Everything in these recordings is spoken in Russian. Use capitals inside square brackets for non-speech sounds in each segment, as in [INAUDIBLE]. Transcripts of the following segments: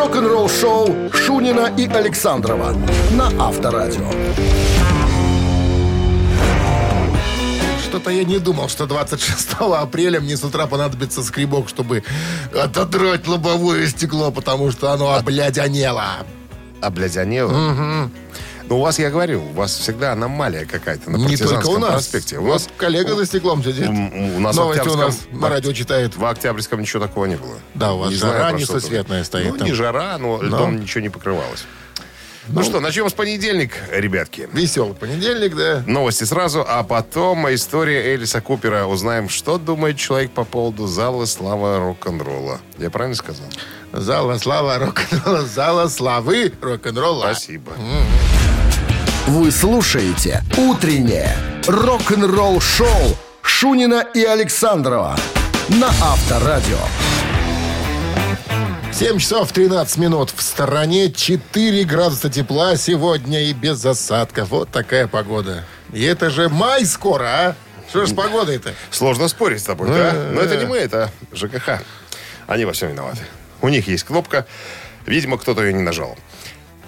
Рок-н-ролл-шоу Шунина и Александрова на Авторадио. Что-то я не думал, что 26 апреля мне с утра понадобится скребок, чтобы отодрать лобовое стекло, потому что оно облядянело. Облядянело? Угу. Ну, у вас, я говорю, у вас всегда аномалия какая-то на Не только у нас. проспекте. У нас коллега за стеклом сидит. У нас Новости у нас на радио читает. В Октябрьском ничего такого не было. Да, у вас Не жара несусветная стоит Ну, там. не жара, но льдом ничего не покрывалось. Ну, что, начнем с понедельник, ребятки. Веселый понедельник, да. Новости сразу, а потом история Элиса Купера. Узнаем, что думает человек по поводу зала слава рок-н-ролла. Я правильно сказал? Зала слава рок-н-ролла, зала славы рок-н-ролла. Спасибо. Вы слушаете «Утреннее рок-н-ролл-шоу» Шунина и Александрова на Авторадио. 7 часов 13 минут в стороне, 4 градуса тепла сегодня и без осадков. Вот такая погода. И это же май скоро, а? Что ж с погодой-то? Сложно спорить с тобой, да? Но это не мы, это ЖКХ. Они во всем виноваты. У них есть кнопка. Видимо, кто-то ее не нажал.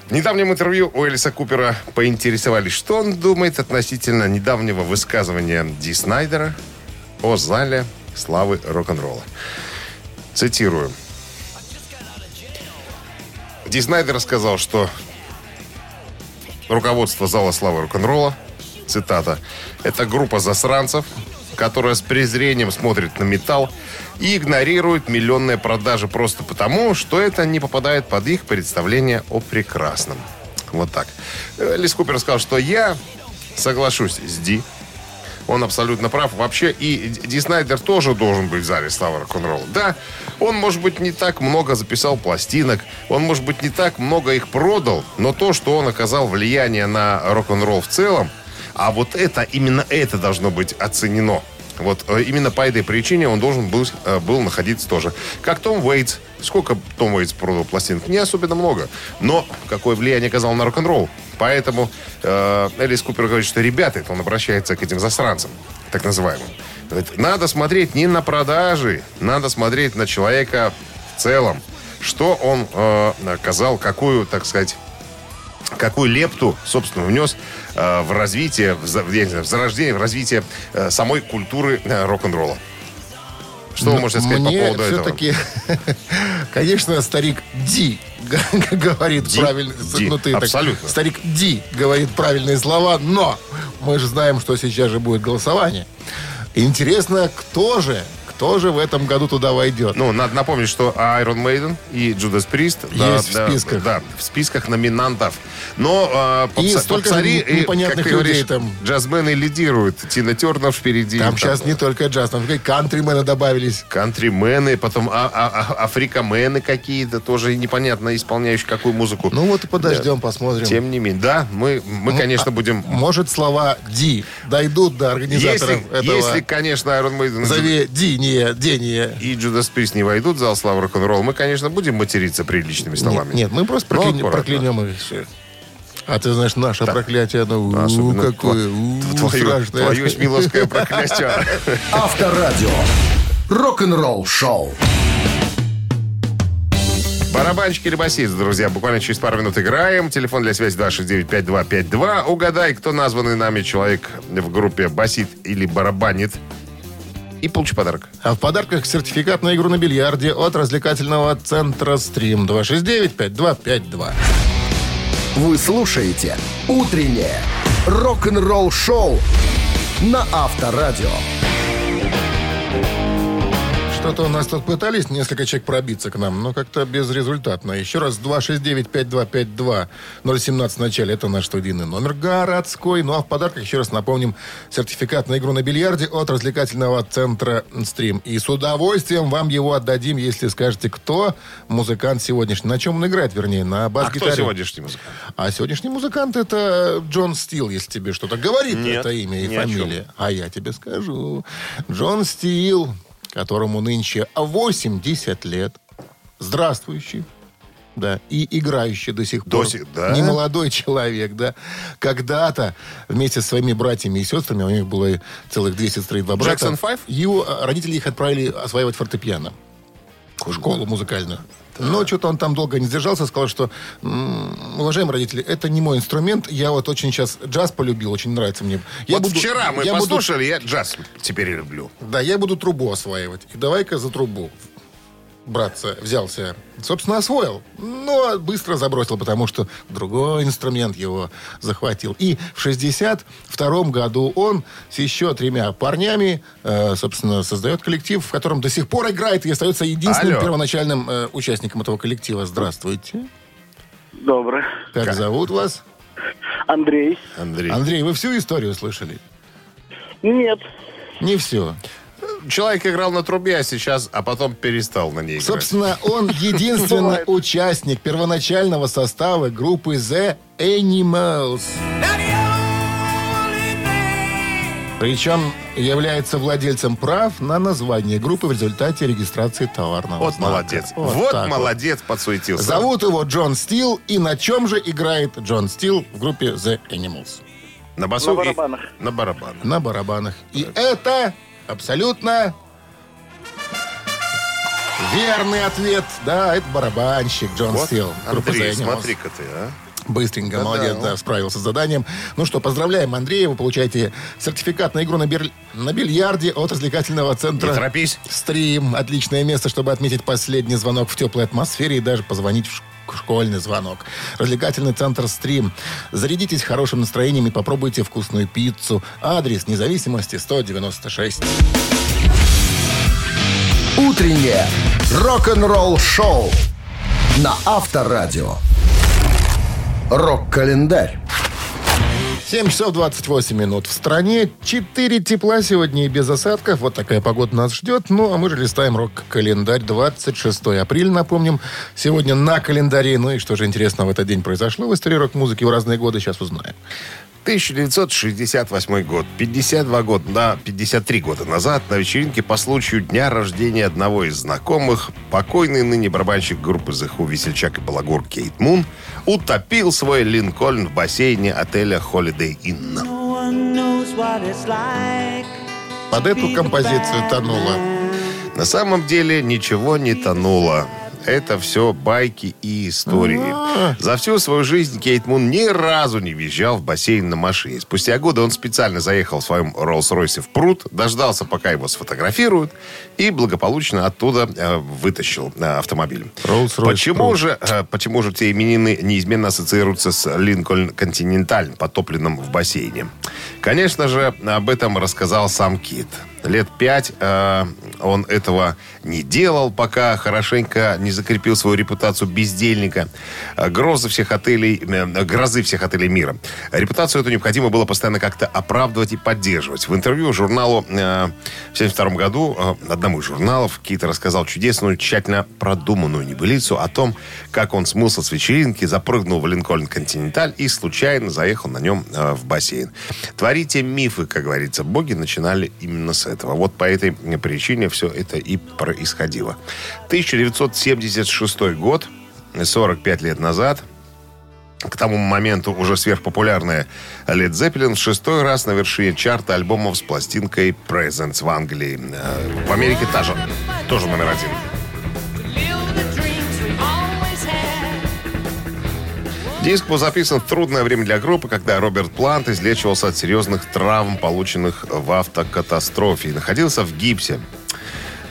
В недавнем интервью у Элиса Купера поинтересовались, что он думает относительно недавнего высказывания Ди Снайдера о зале славы рок-н-ролла. Цитирую. Ди Снайдер сказал, что руководство зала славы рок-н-ролла, цитата, это группа засранцев, которая с презрением смотрит на металл и игнорирует миллионные продажи просто потому, что это не попадает под их представление о прекрасном. Вот так. Лис Купер сказал, что я соглашусь с Ди. Он абсолютно прав. Вообще и Ди Снайдер тоже должен быть в зале славы рок-н-ролла. Да, он, может быть, не так много записал пластинок, он, может быть, не так много их продал, но то, что он оказал влияние на рок-н-ролл в целом, а вот это, именно это должно быть оценено. Вот э, именно по этой причине он должен был, э, был находиться тоже. Как Том Уэйтс. Сколько Том Уэйтс продал пластинок? Не особенно много. Но какое влияние оказал на рок-н-ролл. Поэтому э, Элис Купер говорит, что ребята, он обращается к этим засранцам, так называемым. Говорит, надо смотреть не на продажи, надо смотреть на человека в целом. Что он э, оказал, какую, так сказать, какую лепту, собственно, внес в развитие, в, знаю, в зарождение, в развитие э, самой культуры э, рок-н-ролла. Что вы можете сказать Мне по поводу этого? все-таки, [LAUGHS] конечно, старик Ди говорит Ди? правильно. Ди, ну, ты так- абсолютно. старик Ди говорит правильные слова, но мы же знаем, что сейчас же будет голосование. Интересно, кто же, кто же в этом году туда войдет? Ну, надо напомнить, что Iron Maiden и Judas Priest Есть в списках. Да, в списках номинантов. Но э, И попса- столько же попсари, и, непонятных ты людей говоришь, там. Джазмены лидируют. Тина Тернер впереди. Там сейчас не только джаз, там и кантримены добавились. Кантримены, потом а- а- а- африкамены какие-то, тоже непонятно исполняющие какую музыку. Ну вот и подождем, посмотрим. Тем не менее, да, мы, мы конечно, будем... Может, слова Ди дойдут до организаторов Если, этого. если, конечно, Iron Maiden Зови Ди, не, Дение. и Judas Priest не войдут в зал славы рок-н-ролл, мы, конечно, будем материться приличными словами. Нет, нет, мы просто Но проклян- аккуратно. проклянем их все. А ты знаешь, наше проклятие, оно у, Особенно какое, тво- у, твое, страшное. твое шмиловское проклятие. [LAUGHS] Авторадио. Рок-н-ролл-шоу. Барабанщик или басист, друзья. Буквально через пару минут играем. Телефон для связи 269-5252. Угадай, кто названный нами человек в группе басит или барабанит. И получи подарок. А в подарках сертификат на игру на бильярде от развлекательного центра «Стрим» 269-5252. Вы слушаете «Утреннее рок-н-ролл-шоу» на Авторадио. Что-то у нас тут пытались несколько человек пробиться к нам, но как-то безрезультатно. Еще раз 269-5252 017 в начале. Это наш студийный номер городской. Ну а в подарках, еще раз напомним, сертификат на игру на бильярде от развлекательного центра «Стрим». И с удовольствием вам его отдадим, если скажете, кто музыкант сегодняшний. На чем он играет, вернее, на А бас-гитаре. кто сегодняшний музыкант? А сегодняшний музыкант это Джон Стил, если тебе что-то говорит Нет, это имя и фамилия. А я тебе скажу. Джон Стил, которому нынче 80 лет, здравствующий, да, и играющий до сих До пор. сих- да? Не молодой человек, да. Когда-то вместе со своими братьями и сестрами, у них было целых две сестры и два брата. Jackson Five? Его родители их отправили осваивать фортепиано. Школу музыкальную. Но что-то он там долго не сдержался, сказал, что, уважаемые родители, это не мой инструмент. Я вот очень сейчас джаз полюбил, очень нравится мне. Я вот буду- вчера мы я буду- послушали, я джаз теперь люблю. да, я буду трубу осваивать. И давай-ка за трубу браться взялся. Собственно, освоил. Но быстро забросил, потому что другой инструмент его захватил. И в 62 году он с еще тремя парнями, э, собственно, создает коллектив, в котором до сих пор играет и остается единственным Алло. первоначальным э, участником этого коллектива. Здравствуйте. Добрый. Как зовут вас? Андрей. Андрей. Андрей, вы всю историю слышали? Нет. Не все. Человек играл на трубе, а сейчас, а потом перестал на ней играть. Собственно, он [LAUGHS] единственный участник первоначального состава группы The Animals. Причем является владельцем прав на название группы в результате регистрации товарного Вот знака. молодец. Вот Вот, так вот. молодец, подсуетился. Зовут его Джон Стил. И на чем же играет Джон Стил в группе The Animals? На басу На и- барабанах. На барабанах. На барабанах. И это абсолютно верный ответ. Да, это барабанщик Джон Вот, Стил. Андрей, смотри-ка ты, а. Быстренько, Да-да. молодец, да, справился с заданием. Ну что, поздравляем Андрея, вы получаете сертификат на игру на, бир- на бильярде от развлекательного центра Не торопись. «Стрим». Отличное место, чтобы отметить последний звонок в теплой атмосфере и даже позвонить в школьный звонок. Развлекательный центр «Стрим». Зарядитесь хорошим настроением и попробуйте вкусную пиццу. Адрес независимости 196. Утреннее рок-н-ролл-шоу на Авторадио. Рок-календарь. 7 часов 28 минут. В стране 4 тепла сегодня и без осадков. Вот такая погода нас ждет. Ну, а мы же листаем рок-календарь. 26 апреля, напомним. Сегодня на календаре. Ну и что же интересного в этот день произошло в истории рок-музыки в разные годы, сейчас узнаем. 1968 год. 52 года, да, 53 года назад на вечеринке по случаю дня рождения одного из знакомых покойный ныне барабанщик группы Who, весельчак и балагур Кейт Мун утопил свой Линкольн в бассейне отеля Holiday Inn. Под эту композицию тонула. На самом деле ничего не тонуло. Это все байки и истории. За всю свою жизнь Кейт Мун ни разу не въезжал в бассейн на машине. Спустя годы он специально заехал в своем Роллс-Ройсе в пруд, дождался, пока его сфотографируют, и благополучно оттуда э, вытащил э, автомобиль. Почему же, э, почему же те именины неизменно ассоциируются с Линкольн Континенталь, потопленным в бассейне? Конечно же, об этом рассказал сам Кит. Лет пять э, он этого не делал, пока хорошенько не закрепил свою репутацию бездельника. Э, Грозы всех отелей, э, грозы всех отелей мира. Репутацию эту необходимо было постоянно как-то оправдывать и поддерживать. В интервью журналу э, в 72 году, э, одному из журналов, Кит рассказал чудесную, тщательно продуманную небылицу о том, как он смылся с вечеринки, запрыгнул в Линкольн Континенталь и случайно заехал на нем э, в бассейн. Творите мифы, как говорится, боги начинали именно с этого. Вот по этой причине все это и происходило. 1976 год, 45 лет назад, к тому моменту уже сверхпопулярная Led Zeppelin в шестой раз на вершине чарта альбомов с пластинкой Presents в Англии. Э, В Америке та же, тоже номер один. Диск был записан в трудное время для группы, когда Роберт Плант излечивался от серьезных травм, полученных в автокатастрофе, и находился в гипсе.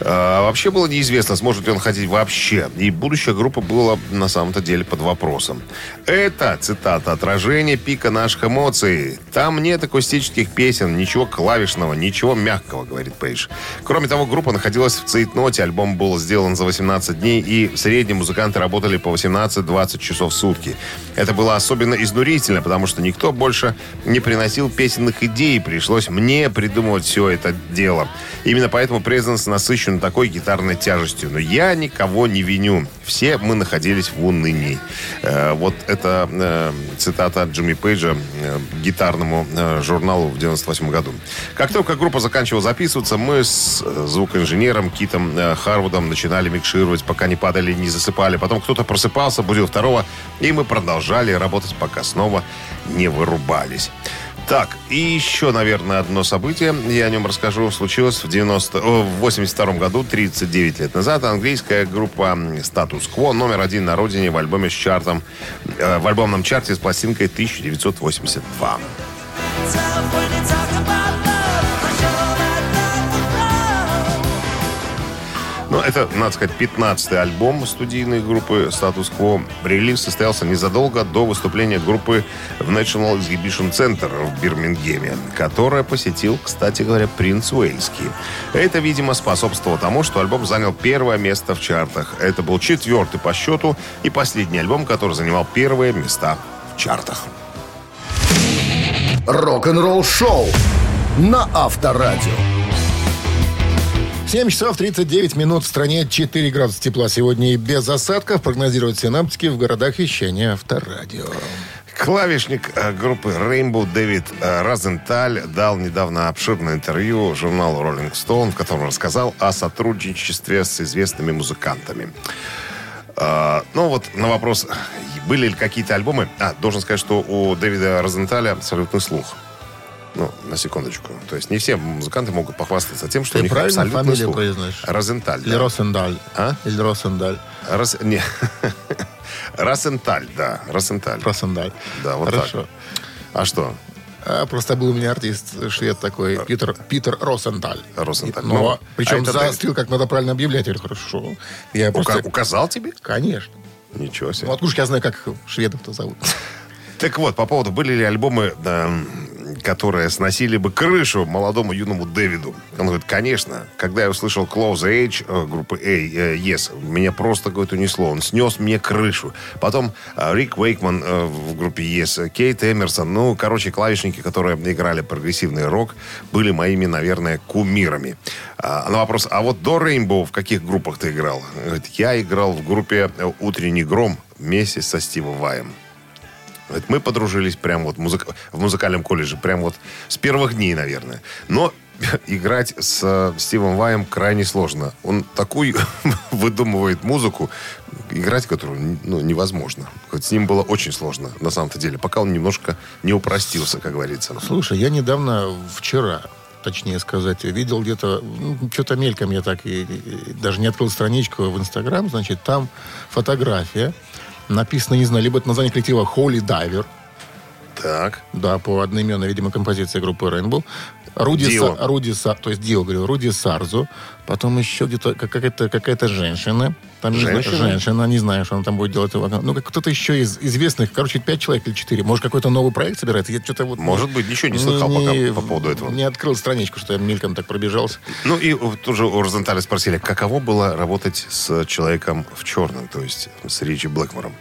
А, вообще было неизвестно, сможет ли он ходить вообще. И будущее группы было на самом-то деле под вопросом. Это, цитата, отражение пика наших эмоций. Там нет акустических песен, ничего клавишного, ничего мягкого, говорит Пейдж. Кроме того, группа находилась в цейтноте, альбом был сделан за 18 дней, и в среднем музыканты работали по 18-20 часов в сутки. Это было особенно изнурительно, потому что никто больше не приносил песенных идей, пришлось мне придумывать все это дело. Именно поэтому Презенс насыщен такой гитарной тяжестью. Но я никого не виню. Все мы находились в унынии. Э, вот это э, цитата от Джимми Пейджа э, гитарному журналу в 98 году. Как только группа заканчивала записываться, мы с звукоинженером Китом Харвудом начинали микшировать, пока не падали, не засыпали. Потом кто-то просыпался, будил второго, и мы продолжали работать, пока снова не вырубались. Так, и еще, наверное, одно событие, я о нем расскажу, случилось в, 90, о, в 82 году, 39 лет назад. Английская группа «Статус Кво» номер один на родине в альбоме с чартом, э, в альбомном чарте с пластинкой 1982. Это, надо сказать, 15-й альбом студийной группы «Статус Кво». Релиз состоялся незадолго до выступления группы в National Exhibition Center в Бирмингеме, которое посетил, кстати говоря, принц Уэльский. Это, видимо, способствовало тому, что альбом занял первое место в чартах. Это был четвертый по счету и последний альбом, который занимал первые места в чартах. Рок-н-ролл шоу на Авторадио. 7 часов 39 минут в стране, 4 градуса тепла сегодня и без осадков. Прогнозируют синаптики в городах вещания Авторадио. Клавишник э, группы Rainbow Дэвид э, Розенталь дал недавно обширное интервью журналу Rolling Stone, в котором рассказал о сотрудничестве с известными музыкантами. Э, Ну вот на вопрос, были ли какие-то альбомы... А, должен сказать, что у Дэвида Розенталя абсолютный слух. Ну, на секундочку. То есть не все музыканты могут похвастаться тем, что Ты у них правильно абсолютный фамилию слух. произносишь? Розенталь. Или да. Росендаль. А? Или Росендаль. Рос- Не. [LAUGHS] Росенталь, да. Росенталь. Росендаль. Да, вот Хорошо. так. А что? А, просто был у меня артист швед такой, Питер, Питер Росенталь. Росенталь. Но, Ну, причем а заострил, как надо правильно объявлять. Я говорю, хорошо. Я Ука- просто... Указал тебе? Конечно. Ничего себе. Ну, откуда я знаю, как шведов-то зовут? Так вот, по поводу, были ли альбомы, да, которые сносили бы крышу молодому юному Дэвиду? Он говорит, конечно. Когда я услышал Close Age э, группы A, э, Yes, меня просто, говорит, унесло. Он снес мне крышу. Потом э, Рик Уэйкман в группе Yes, Кейт Эмерсон, ну, короче, клавишники, которые играли прогрессивный рок, были моими, наверное, кумирами. А, на вопрос, а вот до Rainbow в каких группах ты играл? Говорит, я играл в группе «Утренний гром» вместе со Стивом Ваем. Говорит, мы подружились прямо вот музыка- в музыкальном колледже, прямо вот с первых дней, наверное. Но [LAUGHS] играть с э, Стивом Ваем крайне сложно. Он такую [LAUGHS] выдумывает музыку, играть которую ну, невозможно. Хоть с ним было очень сложно, на самом-то деле, пока он немножко не упростился, как говорится. Слушай, я недавно, вчера, точнее сказать, видел где-то, ну, что-то мельком я так и, и даже не открыл страничку в Инстаграм, значит, там фотография, написано, не знаю, либо это название коллектива Holy Diver, Так. да, по одноименной, видимо, композиции группы Rainbow. Руди, Дио. Са- Руди Са- то есть Дио, говорю, Руди Сарзу. Потом еще где-то как- какая-то, какая-то женщина. Там, не Женщина? женщина, не знаю, что она там будет делать. Ну, как кто-то еще из известных, короче, пять человек или четыре. Может, какой-то новый проект собирается? Я что-то вот... Может быть, ничего не слыхал пока по поводу этого. Не открыл страничку, что я мельком так пробежался. Ну и тоже у Розенталя спросили, каково было работать с человеком в черном, то есть с Ричи Блэкмором.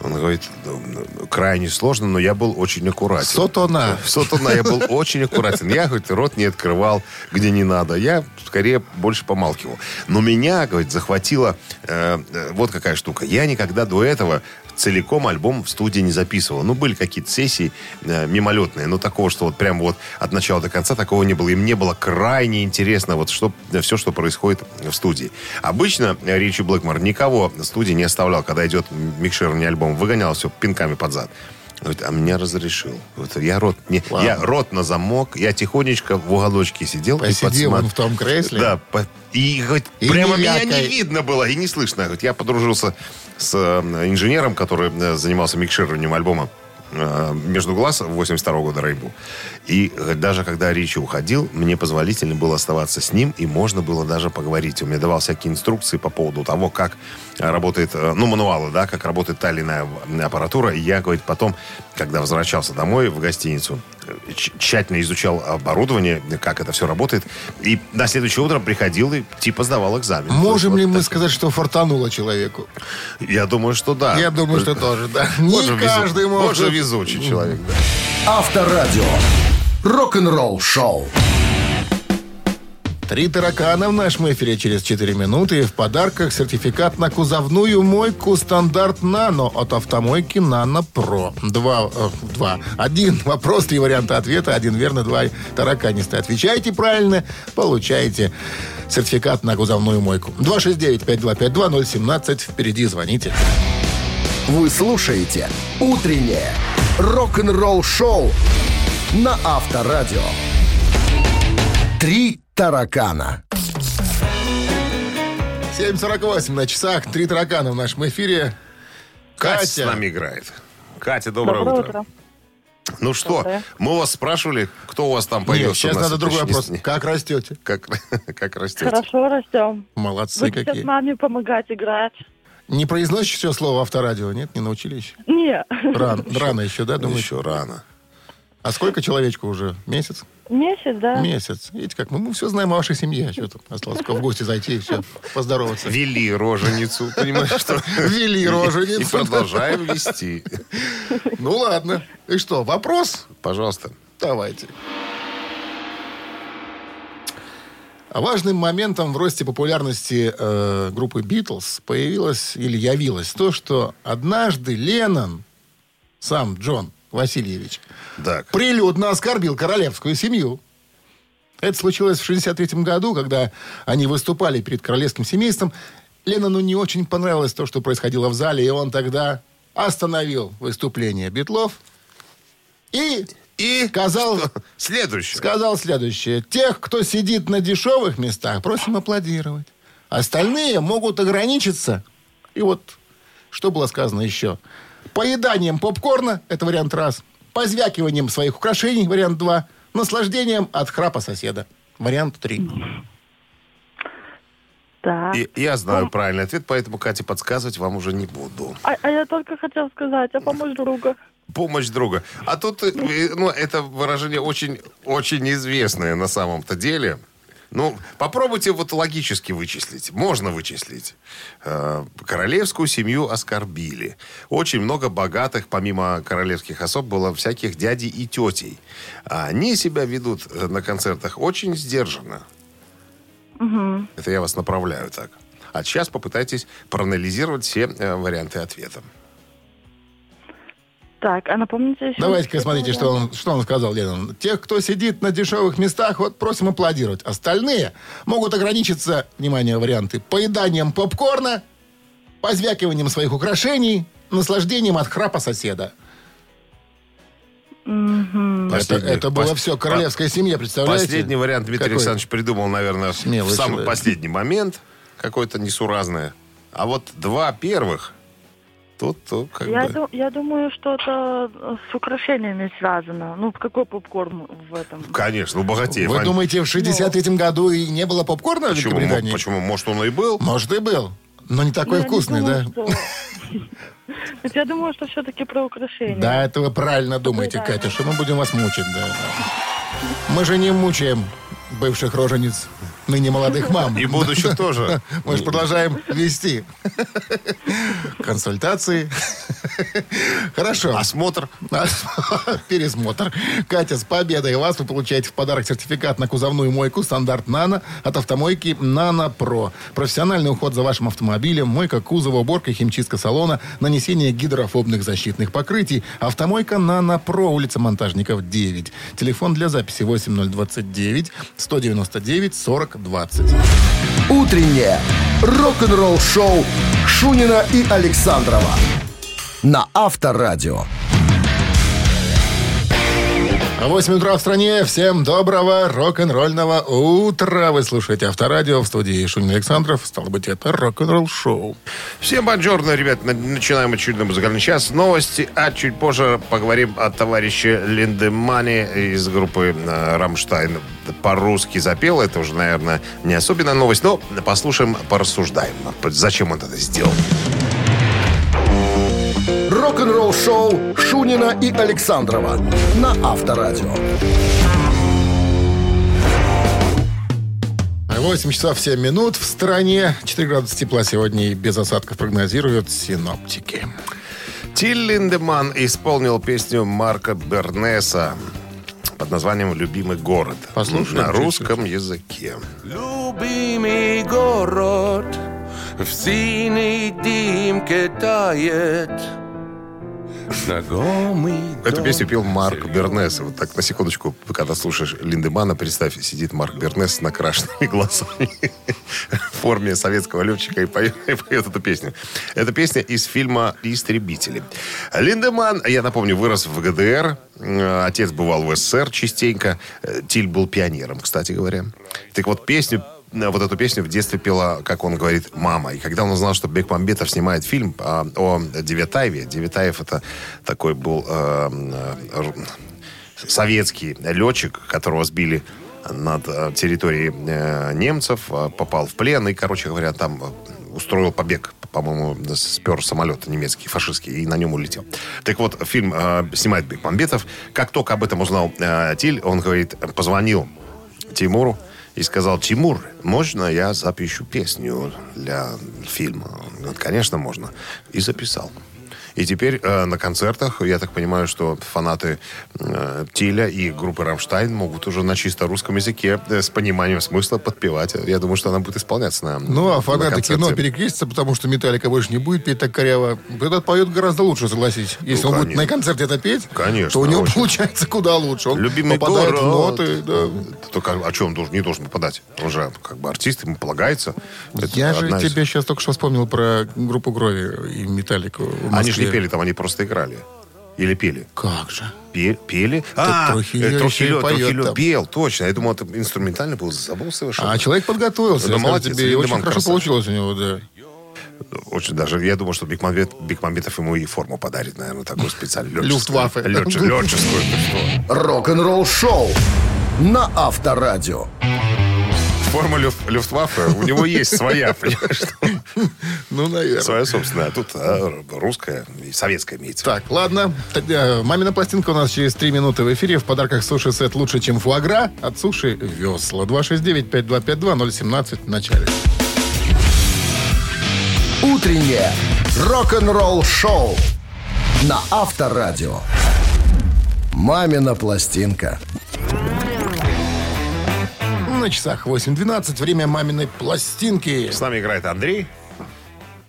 Он говорит, «Ну, ну, крайне сложно, но я был очень аккуратен. Сотона. Сотона я был очень аккуратен. Я, говорит, рот не открывал, где не надо. Я, скорее, больше помалкивал. Но меня, говорит, захватила э, э, вот какая штука. Я никогда до этого целиком альбом в студии не записывал. Ну, были какие-то сессии э, мимолетные, но такого, что вот прям вот от начала до конца такого не было. И мне было крайне интересно вот что, все, что происходит в студии. Обычно э, Ричи Блэкмор никого в студии не оставлял, когда идет микширование альбома. Выгонял все пинками под зад. Говорит, а меня разрешил. Вот я рот, не, Ладно. я рот на замок, я тихонечко в уголочке сидел. и Посидел подсма- он в том кресле. Да, по- и, говорит, И прямо не меня вякай. не видно было и не слышно. Говорит, я подружился с э, инженером, который э, занимался микшированием альбома «Между глаз» 82 года Рейбу. И э, даже когда Ричи уходил, мне позволительно было оставаться с ним, и можно было даже поговорить. Он мне давал всякие инструкции по поводу того, как э, работает, э, ну, мануалы, да, как работает та или иная аппаратура. И я, говорит, потом, когда возвращался домой в гостиницу, э, тщательно изучал оборудование, как это все работает. И на следующее утро приходил и типа сдавал экзамен. Можем Вот ли мы так. сказать, что фартануло человеку? Я думаю, что да. Я думаю, что тоже, да. [LAUGHS] Вот Не везу- каждый Вот может. же везучий человек, да. Авторадио. Рок-н-ролл шоу. Три таракана в нашем эфире через 4 минуты. В подарках сертификат на кузовную мойку стандарт «Нано» от автомойки «Нано Про». Два, э, два. Один [LAUGHS] вопрос, три варианта ответа. Один верно, два тараканистые. Отвечаете правильно, получаете сертификат на кузовную мойку. 269-5252-017. Впереди звоните. Вы слушаете «Утреннее рок-н-ролл шоу» на Авторадио. Три таракана. 7.48 на часах. Три таракана в нашем эфире. Катя с Катя. нами играет. Катя, доброе, Доброе утро. утро. Ну что, Доброе. мы вас спрашивали, кто у вас там Нет, появился. сейчас у нас надо другой вопрос. не- Как растете? Как, [LAUGHS] как растете? Хорошо растем. Молодцы Будете какие. с маме помогать играть? Не произносишь все слово авторадио, нет? Не научили еще? Не, Рано, [LAUGHS] рано еще, да, думаешь? Еще рано. А сколько человечку уже? Месяц? Месяц, да? Месяц. Видите, как мы, мы все знаем о вашей семье. Что тут? Осталось только в гости зайти и все, поздороваться. Вели роженицу, понимаешь, что? Вели И роженицу. продолжаем вести. Ну ладно. И что, вопрос? Пожалуйста. Давайте. А Важным моментом в росте популярности э, группы Битлз появилось или явилось то, что однажды Леннон, сам Джон Васильевич, Так. прилюдно оскорбил королевскую семью. Это случилось в 1963 году, когда они выступали перед королевским семейством. Леннону не очень понравилось то, что происходило в зале, и он тогда остановил выступление Битлов и, И сказал, [LAUGHS] следующее. сказал следующее. Тех, кто сидит на дешевых местах, просим аплодировать. Остальные могут ограничиться. И вот, что было сказано еще. Поеданием попкорна, это вариант раз. Позвякиванием своих украшений, вариант два. Наслаждением от храпа соседа, вариант три. Так. И- я знаю правильный ответ, поэтому, Кате, подсказывать вам уже не буду. А, а я только хотел сказать, а помочь другу. Помощь друга. А тут, э, ну, это выражение очень, очень известное на самом-то деле. Ну, попробуйте вот логически вычислить. Можно вычислить. Э, Королевскую семью оскорбили. Очень много богатых, помимо королевских особ, было всяких дядей и тетей. Они себя ведут э, на концертах очень сдержанно. Это я вас направляю так. А сейчас попытайтесь проанализировать все э, варианты ответа. Так, а напомните еще... Давайте-ка смотрите, что он, что он сказал, Леннон. Тех, кто сидит на дешевых местах, вот просим аплодировать. Остальные могут ограничиться, внимание, варианты, поеданием попкорна, позвякиванием своих украшений, наслаждением от храпа соседа. Мгм. Это, это было пос- все королевская семья, представляете? Последний вариант Дмитрий Какой? Александрович придумал, наверное, в Смелый самый человек. последний момент. Какое-то несуразное. А вот два первых, тут, тут как Я, бы... ду- я думаю, что это э, с украшениями связано. Ну, какой попкорн в этом? Конечно, у богатеев. Вы они- думаете, в 63-м году и не было попкорна в почему, Великобритании? Мо- почему? Может, он и был? Может, и был. Но не такой Ну, я не вкусный, да? думаю, что- Вот [LAUGHS] Я думаю, что все-таки про украшения. Да, это вы правильно думаете, да. Катя, что мы будем вас мучить, да. Мы же не мучаем бывших рожениц, ныне молодых мам. И будущих тоже. Мы же продолжаем вести консультации. Хорошо. Осмотр. Пересмотр. Катя, с победой вас вы получаете в подарок сертификат на кузовную мойку стандарт «Нано» от автомойки «Нано Про». Профессиональный уход за вашим автомобилем, мойка кузова, уборка, химчистка салона, нанесение гидрофобных защитных покрытий. Автомойка «Нано Про», улица Монтажников, 9. Телефон для записи 8029 199 40 20. Утреннее рок-н-ролл-шоу Шунина и Александрова на Авторадио. 8 утра в стране. Всем доброго рок-н-ролльного утра. Вы слушаете Авторадио в студии Шунин Александров. Стало быть, это рок-н-ролл шоу. Всем бонжорно, ребят. На- Начинаем очередной музыкальный час. Новости, а чуть позже поговорим о товарище Линдемане из группы э, «Рамштайн». По-русски запел. Это уже, наверное, не особенно новость, но послушаем, порассуждаем. Зачем он это сделал? Рок-н-ролл шоу Шунина и Александрова на Авторадио. 8 часов 7 минут в стране. 4 градуса тепла сегодня и без осадков прогнозируют синоптики. Тиль Линдеман исполнил песню Марка Бернеса под названием «Любимый город» Послушаем на чуть-чуть. русском языке. Любимый город в синей дымке тает. Знакомый Эту песню пел Марк Бернес. Вот так, на секундочку, когда слушаешь Линдемана, представь, сидит Марк Бернес с накрашенными [LAUGHS] глазами в форме советского летчика и поет, и поет эту песню. Это песня из фильма «Истребители». Линдеман, я напомню, вырос в ГДР. Э, Отец бывал в СССР частенько. Э, Тиль был пионером, кстати говоря. Так вот, песню вот эту песню в детстве пела, как он говорит, мама. И когда он узнал, что Бекмамбетов снимает фильм а, о Девятаеве, Девятаев это такой был э, э, советский летчик, которого сбили над э, территорией э, немцев, э, попал в плен и, короче говоря, там э, устроил побег. По-моему, спер самолет немецкий, фашистский, и на нем улетел. Так вот, фильм э, снимает Бекмамбетов. Как только об этом узнал э, Тиль, он, говорит, позвонил Тимуру и сказал, Тимур, можно я запишу песню для фильма? Он говорит, конечно, можно. И записал. И теперь э, на концертах, я так понимаю, что фанаты э, Тиля и группы «Рамштайн» могут уже на чисто русском языке э, с пониманием смысла подпевать. Я думаю, что она будет исполняться на Ну, а на фанаты кино перекрестятся, потому что Металлика больше не будет петь так коряво. Этот поет гораздо лучше, согласись. Если он будет на концерте это петь, Конечно, то у него очень. получается куда лучше. Он Любимый попадает город. в ноты. да. Только о чем он должен, не должен попадать? Он же как бы артист, ему полагается. Это Я же из- тебе сейчас только что вспомнил про группу Крови и Металлику. Они же не Москве. пели там, они просто играли. Или пели? Как же? Пе- Пели? А, Трухилё э, Трухилё, Трухилё пел, точно. Я думал, это инструментальный был, забыл совершенно. А человек подготовился. Да молодец, тебе, и очень хорошо красавчик. получилось у него, да. Очень даже, я думал, что Бекмамбет, Бекмамбетов ему и форму подарит, наверное, такую специальную. [LAUGHS] Люфтваффе. Летческую. Рок-н-ролл шоу на Авторадио. Форма люф- Люфтваффе, у него есть своя, понимаешь? Ну, наверное. Своя собственная. А тут а, русская и советская имеется. Так, ладно. Тогда мамина пластинка у нас через три минуты в эфире. В подарках суши-сет лучше, чем фуагра. От суши весла. 269-5252-017 в начале. Утреннее рок-н-ролл шоу на Авторадио. Мамина пластинка. На часах 8.12. Время маминой пластинки. С нами играет Андрей.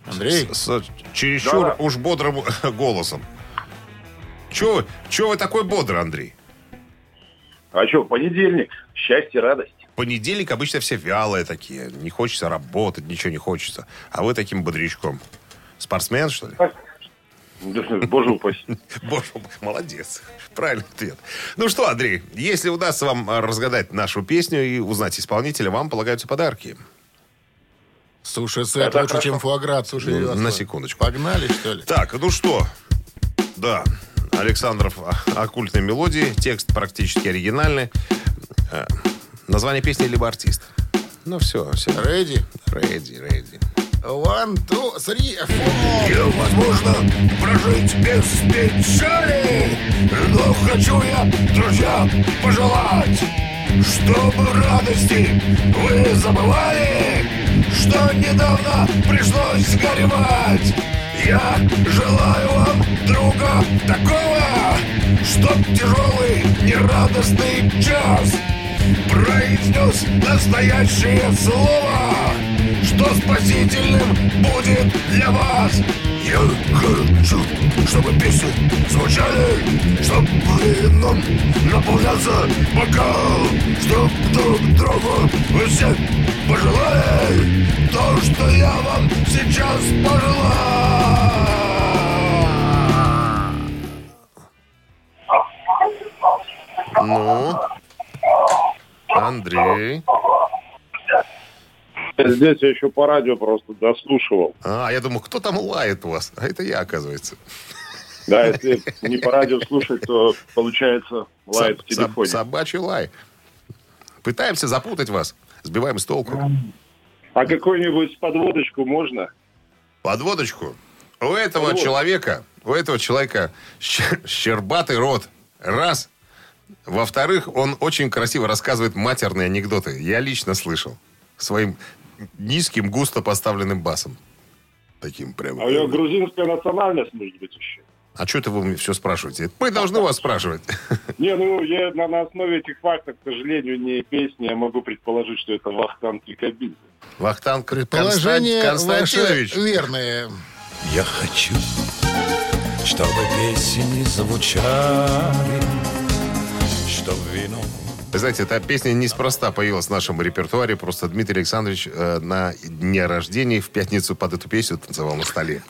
Андрей. С, с чересчур уж бодрым [LAUGHS] голосом. Че вы, чё вы такой бодрый, Андрей? А что, понедельник. Счастье, радость. Понедельник обычно все вялые такие. Не хочется работать, ничего не хочется. А вы таким бодрячком. Спортсмен, что ли? Да, [LAUGHS] Боже упаси. Боже, мой, молодец. Правильный ответ. Ну что, Андрей, если удастся вам а, разгадать нашу песню и узнать исполнителя, вам полагаются подарки. Суши-сет Это лучше, хорошо. чем фуагра от суши Ну, на секундочку. Погнали, что ли? Так, ну что? Да, Александров а, «Оккультные мелодии». Текст практически оригинальный. Э, Название песни либо артист. Ну все, все. Ready? Ready, ready. One, two, three, four. Невозможно прожить без печали? Но хочу я, друзья, пожелать Чтобы радости вы забывали Что недавно пришлось горевать. Я желаю вам друга такого Чтоб тяжелый, нерадостный час Произнес настоящее слово Что спасительным будет для вас. Я хочу, чтобы песни звучали Чтоб вином наполнялся бокал Чтоб друг другу вы все пожелали. То, что я вам сейчас пожелаю. Ну, Андрей. Здесь я еще по радио просто дослушивал. А, я думаю, кто там лает у вас? А это я, оказывается. Да, если не по радио слушать, то получается лает в телефоне. собачий лай. Пытаемся запутать вас. Сбиваем с толку. А какую-нибудь подводочку можно? Подводочку. У этого Подвод. человека, у этого человека щер- щербатый рот. Раз. Во-вторых, он очень красиво рассказывает матерные анекдоты. Я лично слышал. Своим низким, густо поставленным басом. Таким прям. А у него грузинская национальность, может быть, еще. А что это вы все спрашиваете? Мы должны вас спрашивать. [LAUGHS] Не, ну, я на, на основе этих фактов, к сожалению, не песни, я могу предположить, что это Вахтанг Кикабидзе. Вахтанг Предположение ваше Константинович. верное. Я хочу, чтобы песни звучали, чтоб вино Вы знаете, эта песня неспроста появилась в нашем репертуаре. Просто Дмитрий Александрович э, на дне рождения в пятницу под эту песню танцевал на столе. [LAUGHS]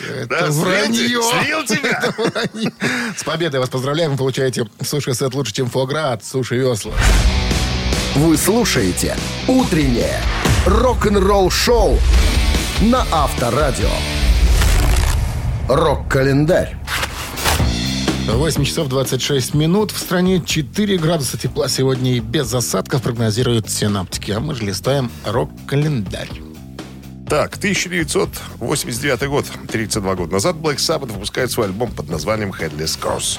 Это вранье. Слил тебя! Вранье. С победой вас поздравляем. Вы получаете суши-сет лучше, чем фуагра от Суши Весла. Вы слушаете «Утреннее рок-н-ролл-шоу» на Авторадио. Рок-календарь. 8 часов 26 минут. В стране 4 градуса тепла сегодня и без осадков прогнозируют синаптики. А мы же листаем рок-календарь. Так, 1989 год, 32 года назад, Black Sabbath выпускает свой альбом под названием Headless Cross.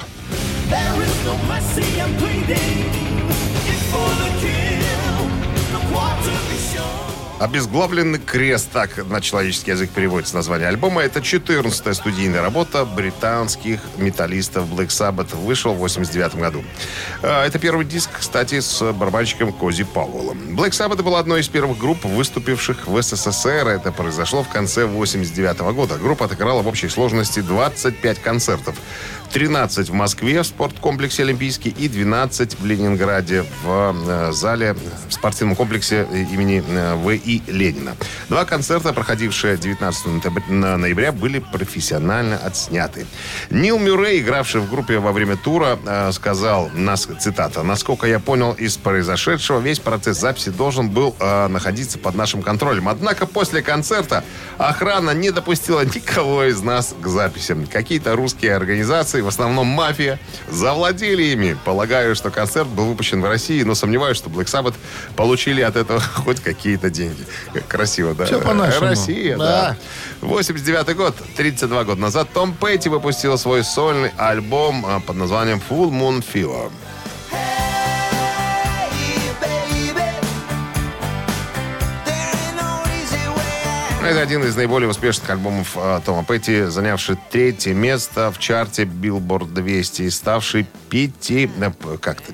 Обезглавленный крест, так на человеческий язык переводится название альбома. Это 14-я студийная работа британских металлистов Black Sabbath. Вышел в 89 году. А, Это первый диск, кстати, с барабанщиком Кози Пауэллом. Black Sabbath была одной из первых групп, выступивших в СССР. Это произошло в конце 89 года. Группа отыграла в общей сложности 25 концертов. 13 в Москве в спорткомплексе Олимпийский и 12 в Ленинграде в э, зале в спортивном комплексе имени э, В.И. Ленина. Два концерта, проходившие 19 ноября- были профессионально отсняты. Нил Мюррей, игравший в группе во время тура, э, сказал, нас, цитата, «Насколько я понял из произошедшего, весь процесс записи должен был э, находиться под нашим контролем. Однако после концерта охрана не допустила никого из нас к записям. Какие-то русские организации, в основном мафия, завладели ими. Полагаю, что концерт был выпущен в России, но сомневаюсь, что Black Sabbath получили от этого [LAUGHS] хоть какие-то деньги. Красиво, да? Всё по-нашему. Россия, Да. да. 89 год, 32 года назад, Том Петти выпустил свой сольный альбом а, под названием Full Moon Fever. Это один из наиболее успешных альбомов э, Тома Петти, занявший третье место в чарте Billboard 200 и ставший пяти, э, как-то,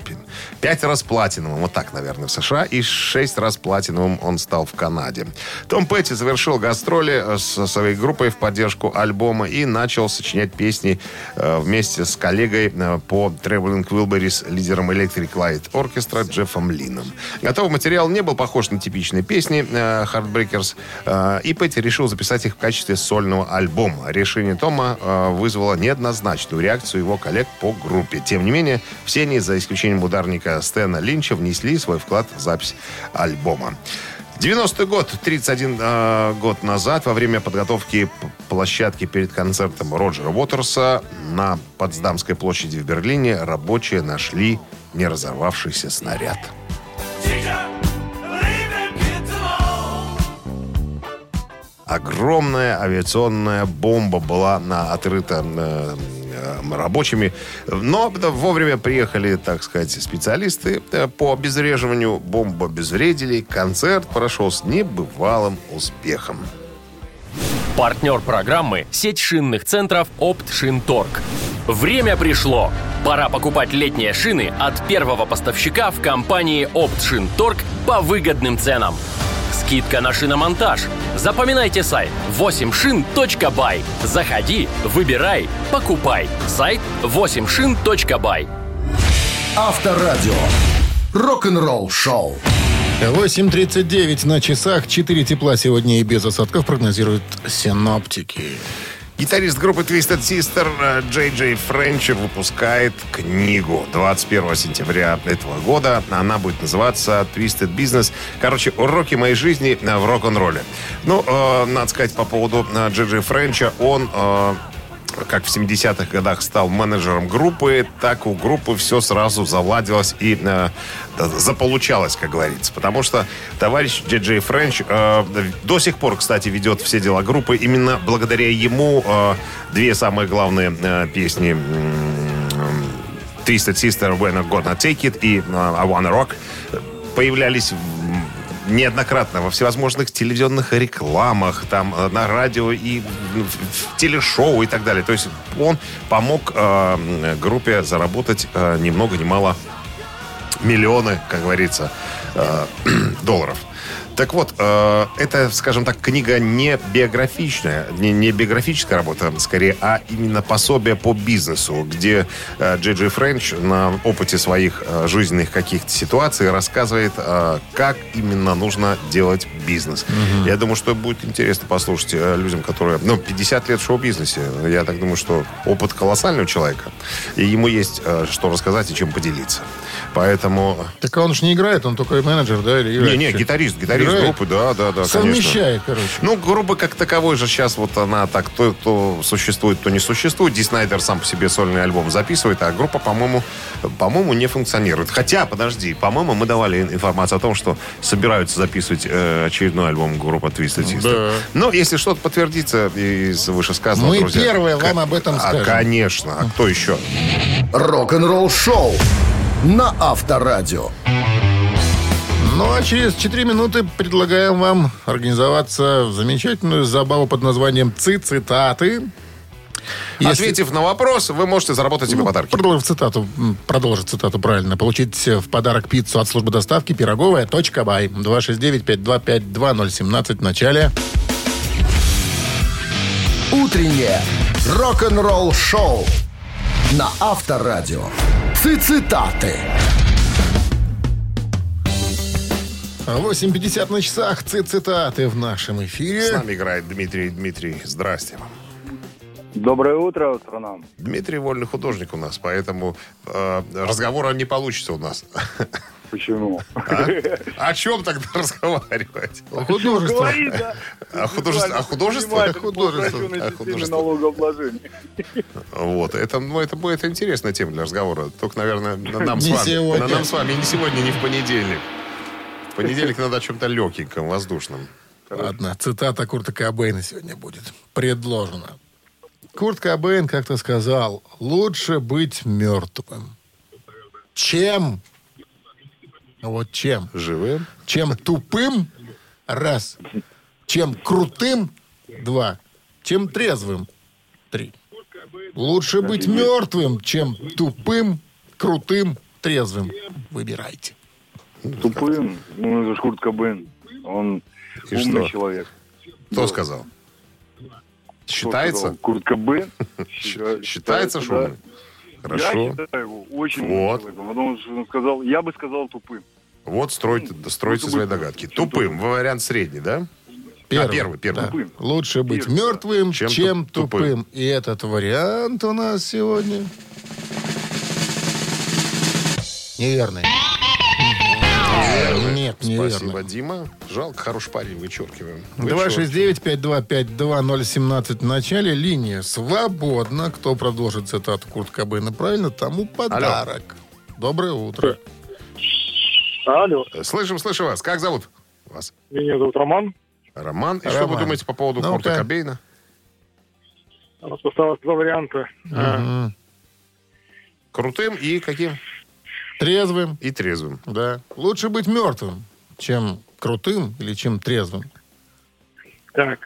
пять раз платиновым, вот так, наверное, в США, и шесть раз платиновым он стал в Канаде. Том Петти завершил гастроли э, со своей группой в поддержку альбома и начал сочинять песни вместе с коллегой по Traveling Wilburys, лидером Electric Light Orchestra Джеффом Лином. Готовый материал не был похож на типичные песни Heartbreakers, и Петти решил записать их в качестве сольного альбома. Решение Тома э, вызвало неоднозначную реакцию его коллег по группе. Тем не менее, все они, за исключением ударника Стэна Линча, внесли свой вклад в запись альбома. 90-й год, 31 э, год назад, во время подготовки площадки перед концертом Роджера Уотерса на Потсдамской площади в Берлине рабочие нашли не разорвавшийся снаряд. Огромная авиационная бомба была на, отрыта э, э, рабочими. Но вовремя приехали, так сказать, специалисты э, по обезвреживанию. Бомбу обезвредили. Концерт прошел с небывалым успехом. Партнер программы – сеть шинных центров «Оптшинторг». Время пришло! Пора покупать летние шины от первого поставщика в компании «Оптшинторг» по выгодным ценам. Скидка на шиномонтаж. Запоминайте сайт 8шин.бай. Заходи, выбирай, покупай. Сайт 8шин.бай. Авторадио. Рок-н-ролл шоу. 8.39 на часах. 4 тепла сегодня и без осадков прогнозируют синоптики. Гитарист группы Twisted Sister э, Джей Джей Френчер выпускает книгу 21 сентября этого года. Она будет называться Twisted Business. Короче, уроки моей жизни в рок-н-ролле. Ну, э, надо сказать по поводу э, Джей Джей Френча. Он... э, как в 70-х годах стал менеджером группы, так у группы все сразу заладилось и э, заполучалось, как говорится. Потому что товарищ Джей Френч э, до сих пор, кстати, ведет все дела группы. Именно благодаря ему э, две самые главные э, песни м, Twisted Sister, When I'm Gonna Take It и э, I Wanna Rock появлялись неоднократно во всевозможных телевизионных рекламах, там э, на радио и в, телешоу и так далее. То есть он помог э, группе заработать э, ни много ни мало миллионы, как говорится, э, [CLEARS THROAT] долларов. Так вот, э, это, скажем так, книга не биографичная, не, не биографическая работа, скорее, а именно пособие по бизнесу, где э, Джей Джей Френч на опыте своих э, жизненных каких-то ситуаций рассказывает, э, как именно нужно делать бизнес. Я думаю, что будет интересно послушать э, людям, которые, ну, 50 лет в шоу-бизнесе. Я так думаю, что опыт колоссальный у человека, и ему есть э, что рассказать и чем поделиться. Поэтому Так он же не играет, он только менеджер, да? Или играет? не, не, гитарист, гитарист Играет? группы, да, да, да, конечно. Совмещает, короче. Ну, группа как таковой же сейчас вот она так то, то существует, то не существует. Ди Снайдер сам по себе сольный альбом записывает, а группа, по-моему, по-моему, не функционирует. Хотя, подожди, по-моему, мы давали информацию о том, что собираются записывать э, очередной альбом группы Twisted Sister. Да. Но если что-то подтвердится из вышесказанного, Мы друзья, первые вам ка- об этом а, скажем. Конечно. А кто еще? Рок-н-ролл шоу на Авторадио. Ну, а через 4 минуты предлагаем вам организоваться в замечательную забаву под названием «Ци-цитаты». Если- Ответив на вопрос, вы можете заработать себе Ну, подарки. Продолжив цитату, продолжить цитату правильно. Получить в подарок пиццу от службы доставки пироговая точка бай. 269-525-2017 в начале. Утреннее рок-н-ролл шоу на Авторадио. Цитаты. 8.50 на часах. Ци- Цитаты в нашем С эфире. нами играет Дмитрий. Дмитрий, здрасте вам. Доброе утро, страна. Дмитрий вольный художник у нас, поэтому э, разговора не получится у нас. [LAUGHS] Почему? А? [LAUGHS] О чем тогда [LAUGHS] разговаривать? Художество. Говори, да. О художестве- о художестве? О художестве. налогообложения. Вот. Это, ну, это будет интересная тема для разговора. Только, наверное, на [LAUGHS] нам, с вами, на нам с вами не сегодня, не в понедельник. В понедельник надо о чем-то легкеньком, воздушном. Ладно, цитата Курта Кобейна сегодня будет предложена. Курт Кобейн как-то сказал, лучше быть мертвым, чем... Вот чем? Живым? Чем тупым, раз. Чем крутым, два. Чем трезвым, три. Лучше быть мертвым, чем тупым, крутым, трезвым. Выбирайте. Тупым. Ну, это ж Курт Кобейн. Он И умный что? человек. Кто Да. сказал? Считается? сказал? Курт Кобейн? [LAUGHS] Считается да. Шумным? Я Хорошо. считаю его очень Вот. умным человеком. Потому что он сказал, я бы сказал тупым. Вот стройте, стройте Лучше свои догадки. Тупым. Вы вариант средний, да? Первый. А, первый, первый. Да. Тупым. Лучше быть Первый, мертвым, Чем чем, туп- тупым. тупым. И этот вариант у нас сегодня неверный. Нет, Спасибо, неверный. Дима. Жалко, хороший парень, вычеркиваем. Вычеркиваем. 269-5252-017 в начале. Линия свободна. Кто продолжит цитату Курт Кобейна правильно, тому подарок. Доброе утро. Алло, Слышим, слышу вас. Как зовут вас? меня зовут Роман. Роман. И что Роман. вы думаете по поводу Ну-ка. Курта Кобейна? У нас осталось два варианта. Мгм. Крутым и каким? Трезвым, И трезвым. да. Лучше быть мертвым, чем крутым или чем трезвым. Так,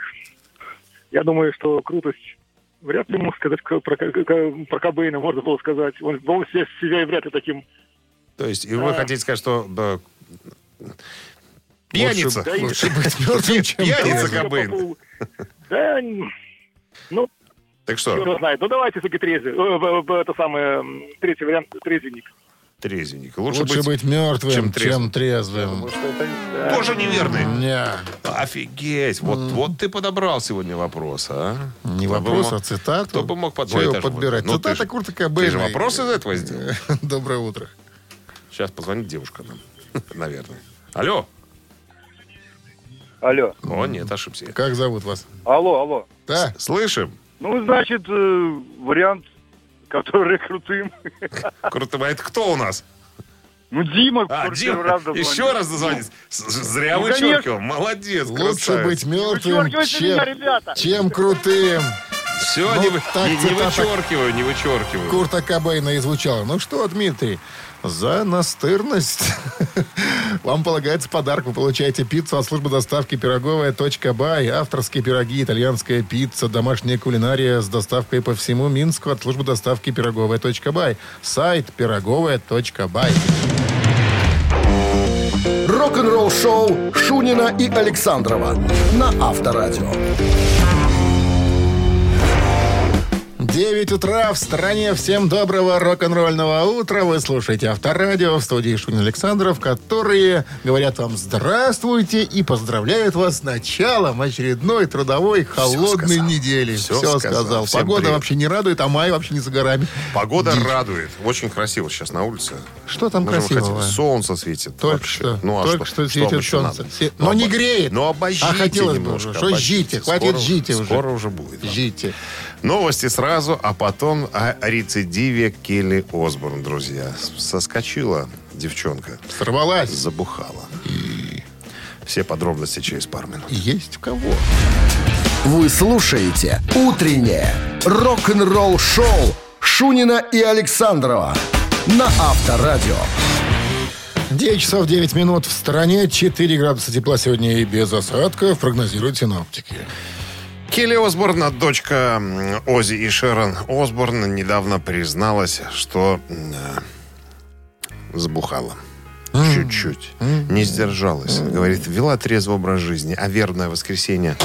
я думаю, что крутость вряд ли можно сказать про, про, про Кобейна, можно было сказать. Он, он себя, себя и вряд ли таким... То есть, и вы А. хотите сказать, что... да, Пьяница. Лучше, лучше быть [LAUGHS] мертвым, чем Пьяница. Кобейн. Да, ну, Так кто что, его знает. Ну, давайте все-таки трезвый. Э, э, э, Это самое, третий вариант, трезвенник. Трезвенник. Лучше, Лучше быть мертвым, чем чем трезвым. трезвым. Тоже неверный. Не, Офигеть. Вот, вот ты подобрал сегодня вопрос, а? не Кто вопрос, мог- а цитату. Кто бы мог под- Чего это подбирать? ну, ты Цитата Курта Ты Кобейна. же вопрос из этого сделал? [LAUGHS] Доброе утро. Сейчас позвонит девушка нам. [LAUGHS] Наверное. Алло. Алло. О, нет, ошибся. Как зовут вас? Алло, алло. Да, Слышим. Ну, значит, э, вариант, который крутым. Круто. А это кто у нас? Ну, Дима, А, Дима, раз дозвонил. еще раз дозвонить. С- Зря Ну, вычеркивал. Молодец, лучше красавец. быть мертвым, Вычеркивайте меня, чем, ребята. чем крутым. Все, Ну, не, так не- не вычеркиваю, не вычеркиваю. Курта Кобейна и звучало. Ну что, Дмитрий, за настырность [LAUGHS] вам полагается подарок. Вы получаете пиццу от службы доставки пироговая .бай. Авторские пироги, итальянская пицца, домашняя кулинария с доставкой по всему Минску от службы доставки пироговая .бай. Сайт пироговая.бай. Рок-н-ролл-шоу Шунина и Александрова на Авторадио. 9 утра в стране. Всем доброго рок-н-ролльного утра. Вы слушаете Авторадио в студии Шунин Александров, которые говорят вам здравствуйте и поздравляют вас с началом очередной трудовой холодной сказал. недели. Всё Все сказал. сказал. Всем Погода привет. вообще не радует, а май вообще не за горами. Погода Дичь. радует. Очень красиво сейчас на улице. Что там Можем красивого? хотеть. Солнце светит. Только вообще. что. Ну, а Только что, что светит еще солнце. Се- но не обо- греет. Ну, обождите А хотелось бы немножко, уже. Что ждите? Хватит ждите уже. Скоро уже будет. да. Новости сразу, а потом о рецидиве Келли Осборн, друзья. Соскочила девчонка, Сорвалась. забухала. Все подробности через пару минут. Есть в кого. Вы слушаете «Утреннее рок-н-ролл-шоу» Шунина и Александрова на Авторадио. 9 часов 9 минут в стороне, 4 градуса тепла сегодня и без осадков, прогнозируют синоптики. Келли Осборн, дочка м, Ози и Шерон Осборн, недавно призналась, что э, забухала. Чуть-чуть. Не сдержалась. Говорит, вела трезвый образ жизни, а верное воскресенье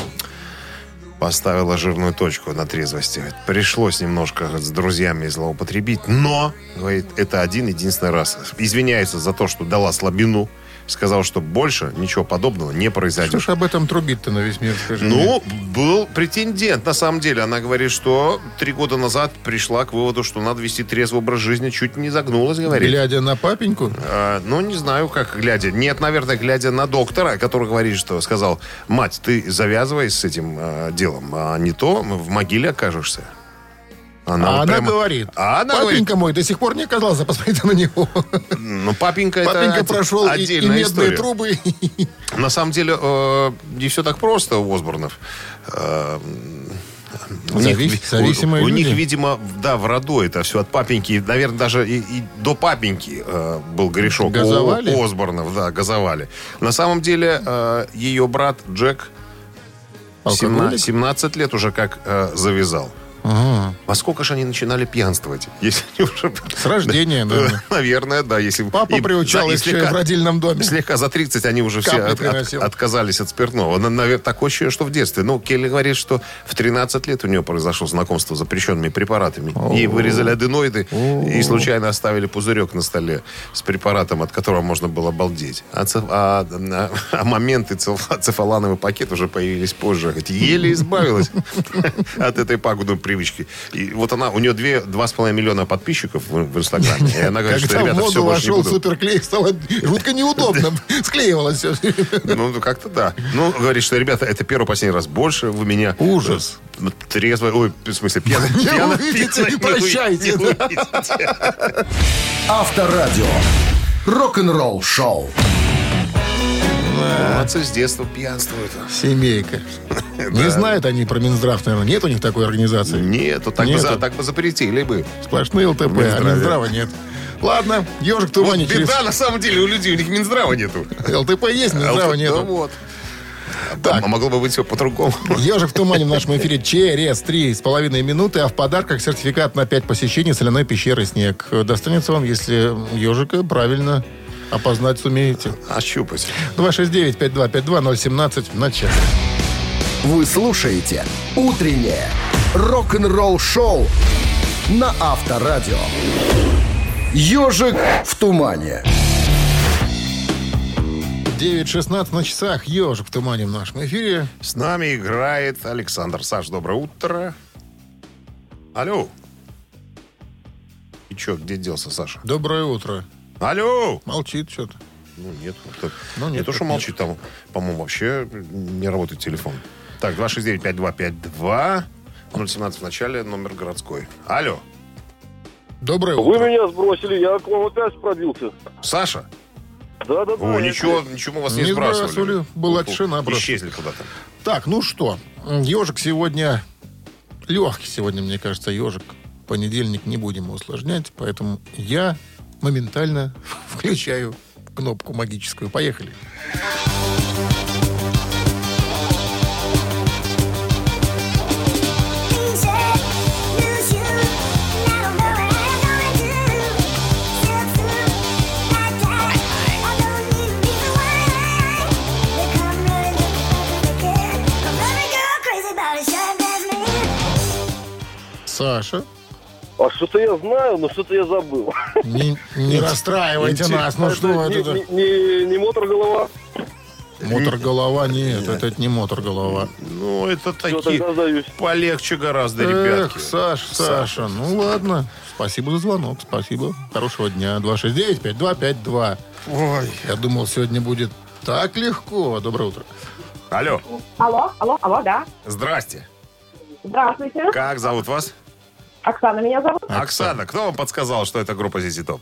поставила жирную точку на трезвости. Пришлось немножко с друзьями злоупотребить, но, говорит, это один единственный раз. Извиняется за то, что дала слабину. Сказал, что больше ничего подобного не произойдет. Что ж об этом трубит-то на весь мир, скажи мне? Ну, был претендент, на самом деле. Она говорит, что три года назад пришла к выводу, что надо вести трезвый образ жизни. Чуть не загнулась, говорит. Глядя на папеньку, А, ну, не знаю, как глядя. Нет, наверное, глядя на доктора, который говорит, что сказал, мать, ты завязывай с этим а, делом, а не то в могиле окажешься. А она прямо- говорит, А она папенька говорит, мой до сих пор не оказался, посмотрите на него. ну, папенька, Папенька это прошел и, и отдельная медные история. трубы. [LAUGHS] На самом деле, э, не все так просто у Осборнов. Э, у Завис- них, зависимые у, у них, видимо, да, в роду это все от папеньки. Наверное, даже и, и до папеньки э, был грешок. Газовали? У Осборнов, да, газовали. На самом деле, э, ее брат Джек Алкоголик? 17, 17 лет уже как э, завязал. Ага. А сколько же они начинали пьянствовать? [LAUGHS] Если они уже... [LAUGHS] С рождения, наверное. [LAUGHS] Наверное, да. Если, Папа и- приучал и слегка- в родильном доме. Слегка за 30 они уже все от- от- отказались от спиртного. На- навер- такое ощущение, что в детстве. Ну, Келли говорит, что в 13 лет у нее произошло знакомство с запрещенными препаратами. Ей вырезали аденоиды и случайно оставили пузырек на столе с препаратом, от которого можно было обалдеть. А, цеф- а- а- а моменты цеф- цефалановый пакет уже появились позже. Хоть еле избавилась от этой пагубной привычки. И вот она, у нее две, два с половиной миллиона подписчиков в, в Инстаграме. И она говорит, что, ребята, все, больше не буду. суперклей, стало жутко неудобно. [LAUGHS] Склеивалось все. Ну, как-то да. Ну, говорит, что, ребята, это первый последний раз. Больше вы меня... Ужас. э, Трезво... Ой, в смысле, пьяно... Не увидите, не прощайте. [LAUGHS] Авторадио. Рок-н-ролл шоу. Молодцы, с детства пьянствуют. Семейка. [LAUGHS] Не знают они про Минздрав, наверное. Нет у них такой организации. Нету, так бы, Нету. за- так бы запретили бы. Сплошные ЛТП, а. Минздрава нет. Ладно, ежик в Вот тумане через... беда, на самом деле, у людей, у них Минздрава нету. ЛТП есть, Минздрава Ну нет. вот. Так. А могло бы быть все по-другому. Ежик в тумане в нашем эфире через три с половиной минуты, а в подарках сертификат на 5 посещений соляной пещеры «Снег». Достанется вам, если ежика правильно опознать сумеете. Ощупать. 269-5252-017 в начале. Вы слушаете «Утреннее рок-н-ролл-шоу» на Авторадио. «Ежик в тумане». 9.16 на часах. Ежик в тумане в нашем эфире. С нами играет Александр. Саш, доброе утро. Алло. И чё, где делся Саша? Доброе утро. Алло! Молчит что-то. Ну, нет. как-то- Ну, не нет, то, что молчит, там, по-моему, вообще не работает телефон. Так, 269-5252. 017 в начале, номер городской. Алло, Доброе Вы утро. меня сбросили, я к вам опять пробился. Саша? Да, да, да. О, я- ничего, ничего мы вас не, Не сбрасывали. сбрасывали, была Фу, тишина просто. Исчезли куда-то. Так, ну что, ежик сегодня легкий сегодня, мне кажется, ежик. Понедельник не будем усложнять, поэтому я моментально [LAUGHS] включаю кнопку магическую. Поехали. Саша, а что-то я знаю, но что-то я забыл. не, [LAUGHS] не расстраивайте нас. Ну что это? не- не- не мотор голова. Мотор-голова? Нет, это не мотор-голова. Ну, это Все, такие полегче гораздо, ребятки. Эх, Саш, Саша, ну ладно. Спасибо за звонок, спасибо. Хорошего дня. 269-5252. Ой. Я думал, сегодня будет так легко. Доброе утро. Алло, Алло, алло, алло, да. здрасте. Здравствуйте. Как зовут вас? Оксана меня зовут. Оксана. Кто вам подсказал, что это группа ZZ Top?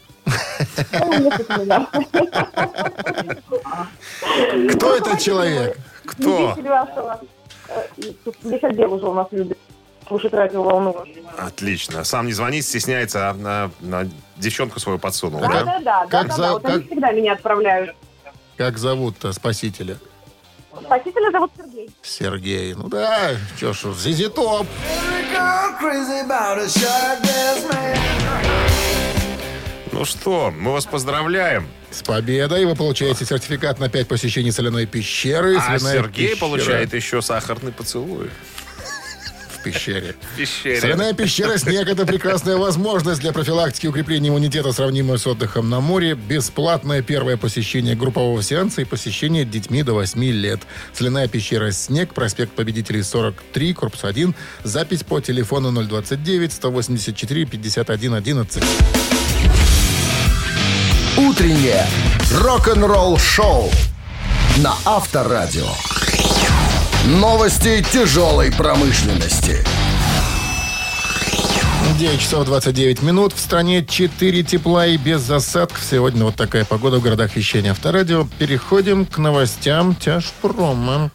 Ну. Кто этот человек? Кто? Вашего. Э, уже у нас любит слушать радиоволну. Отлично. Сам не звонит, стесняется, а на, на девчонку свою подсунул. Да, да? да, да, как да, за- да. Вот они как- всегда меня отправляют. Как зовут-то спасителя? Спасителя зовут Сергей. Сергей. Ну да, что ж, Зизи Топ. Ну что, мы вас поздравляем. С победой вы получаете сертификат на 5 посещений соляной пещеры. А Соляная Сергей пещера получает еще сахарный поцелуй. В пещере. В пещере. Соляная пещера «Снег» — это прекрасная возможность для профилактики и укрепления иммунитета, сравнимая с отдыхом на море. Бесплатное первое посещение группового сеанса и посещение детьми до 8 лет. Соляная пещера «Снег», проспект Победителей 43, корпус 1. Запись по телефону 029-184-51-11. Утреннее рок-н-ролл-шоу на Авторадио. Новости тяжелой промышленности. 9 часов 29 минут. В стране 4 тепла и без засадок. Сегодня вот такая погода в городах вещания Авторадио. Переходим к новостям тяжпрома.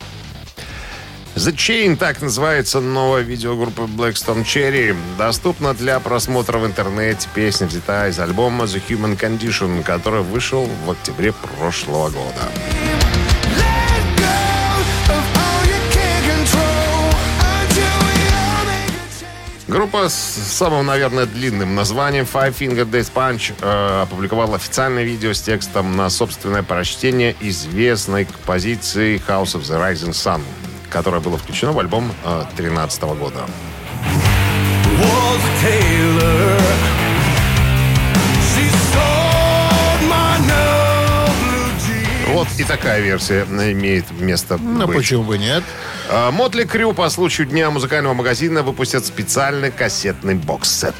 The Chain, так называется новая видеогруппа Blackstone Cherry. Доступна для просмотра в интернете. Песня взята из альбома The Human Condition, который вышел в октябре прошлого года. Группа с самым, наверное, длинным названием Five Finger Death Punch э, опубликовала официальное видео с текстом на собственное прочтение известной композиции House of the Rising Sun, которое было включено в альбом 2013 года. Вот и такая версия имеет место Ну, быть. почему бы нет? А, Мотли Крю по случаю Дня музыкального магазина выпустят специальный кассетный бокс-сет.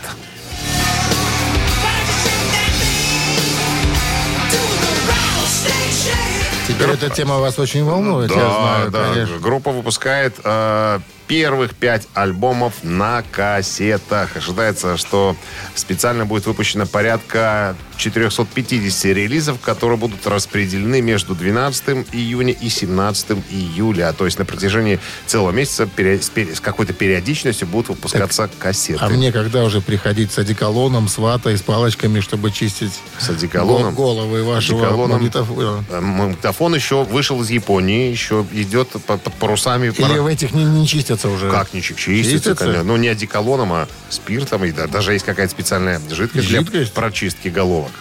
Теперь эта тема вас очень волнует, я Да, знаю, да. конечно. Группа выпускает э, первых пять альбомов на кассетах. Ожидается, что специально будет выпущено порядка 450 релизов, которые будут распределены между 12 июня и 17 июля. То есть на протяжении целого месяца пере- с, какой-то периодичностью будут выпускаться кассеты. А мне когда уже приходить с одеколоном, с ватой, с палочками, чтобы чистить С одеколоном? го- головы вашего Одеколоном. магнитофона? Э, Магнитофон еще вышел из Японии, еще идет по- под парусами. Или в этих не, не чистятся уже? Как не чи- чистится, Чистятся? конечно. Ну, не одеколоном, а спиртом. И да- даже есть какая-то специальная жидкость, для Жидкость? прочистки головок.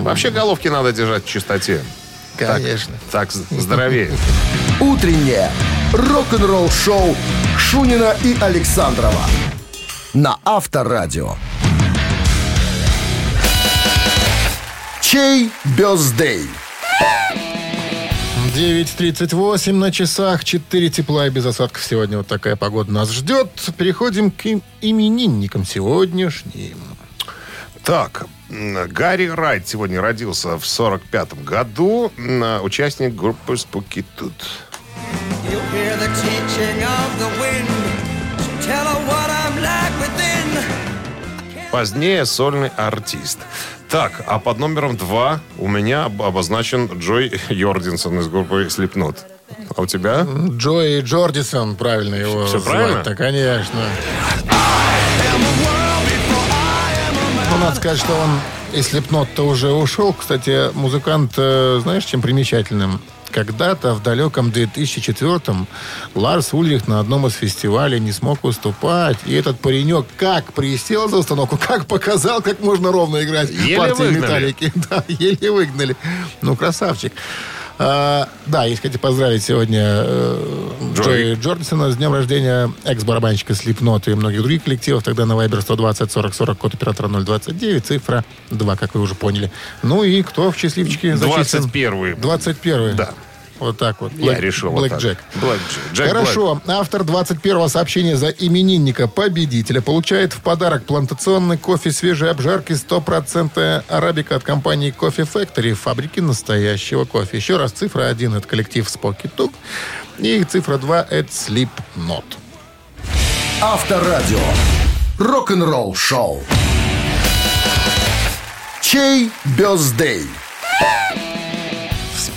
Вообще головки надо держать в чистоте. Так- Конечно. Так, з- здоровее. [LAUGHS] Утреннее рок-н-ролл-шоу Шунина и Александрова на Авторадио. Чей бездей? 9.38 на часах, 4 тепла и без осадков. Сегодня вот такая погода нас ждет. Переходим к им- именинникам сегодняшним. Так, Гарри Райт сегодня родился в 45 году. Участник группы Spooky Tooth. Позднее сольный артист. Так, а под номером два у меня об- обозначен Джой Йординсон из группы Slipknot. А у тебя? Джои Джордисон, правильно его звать-то, правильно? конечно. Ну, надо сказать, что он из Слепнот-то уже ушел. Кстати, музыкант, э, знаешь, чем примечательным? Когда-то в далеком 2004-м Ларс Ульрих на одном из фестивалей не смог выступать. И этот паренек как присел за установку, как показал, как можно ровно играть Еле партии выгнали. металлики. [LAUGHS] Да, еле выгнали. Ну, красавчик. А, да, если хотите поздравить сегодня э, Джои Джордисона с днем рождения экс-барабанщика Слепнот и многих других коллективов, тогда на Viber 120 40 40 код оператора 029, цифра 2, как вы уже поняли. Ну и кто в счастливчике зачислен? 21 21 Да. Вот так вот. Я Блэк- решил вот Блэк так. Джек. Блэк Джек. Хорошо. Автор 21-го сообщения за именинника победителя получает в подарок плантационный кофе свежей обжарки 100% арабика от компании Кофе Factory, фабрики настоящего кофе. Еще раз, цифра 1 это коллектив Споки Тук. И цифра 2 это Sleep Not. Авторадио. Рок-н-ролл шоу. Чей бездей?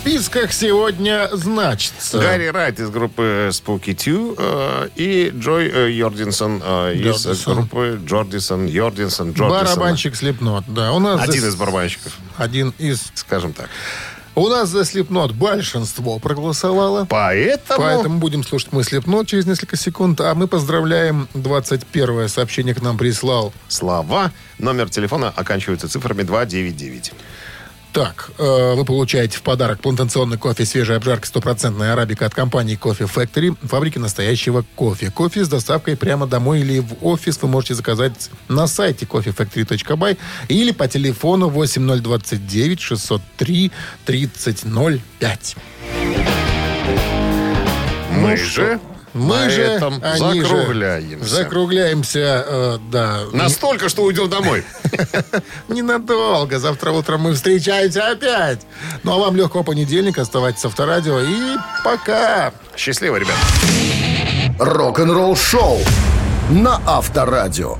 В списках сегодня значится... Гарри Райт из группы Spooky Two э, и Джой э, Йординсон э, из Йординсон. группы Джордисон, Йординсон, Джордисон. Барабанщик Slipknot, да. У нас Один за- из барабанщиков, Один из... скажем так. У нас за Slipknot большинство проголосовало. Поэтому... Поэтому будем слушать мы Slipknot через несколько секунд. А мы поздравляем 21 сообщение к нам прислал. Слова. Номер телефона оканчивается цифрами 299. Так, э, вы получаете в подарок плантационный кофе свежей обжарки стопроцентная арабика от компании Coffee Factory, фабрики настоящего кофе. Кофе с доставкой прямо домой или в офис вы можете заказать на сайте coffeefactory.by или по телефону 8029 603 3005. Мы же Мы на же, этом они же закругляемся. закругляемся, э, да. Настолько, что уйдем домой. [LAUGHS] Ненадолго. Завтра утром мы встречаемся опять. Ну, а вам легкого понедельника. Оставайтесь с Авторадио. И пока. Счастливо, ребят. Рок-н-ролл шоу на Авторадио.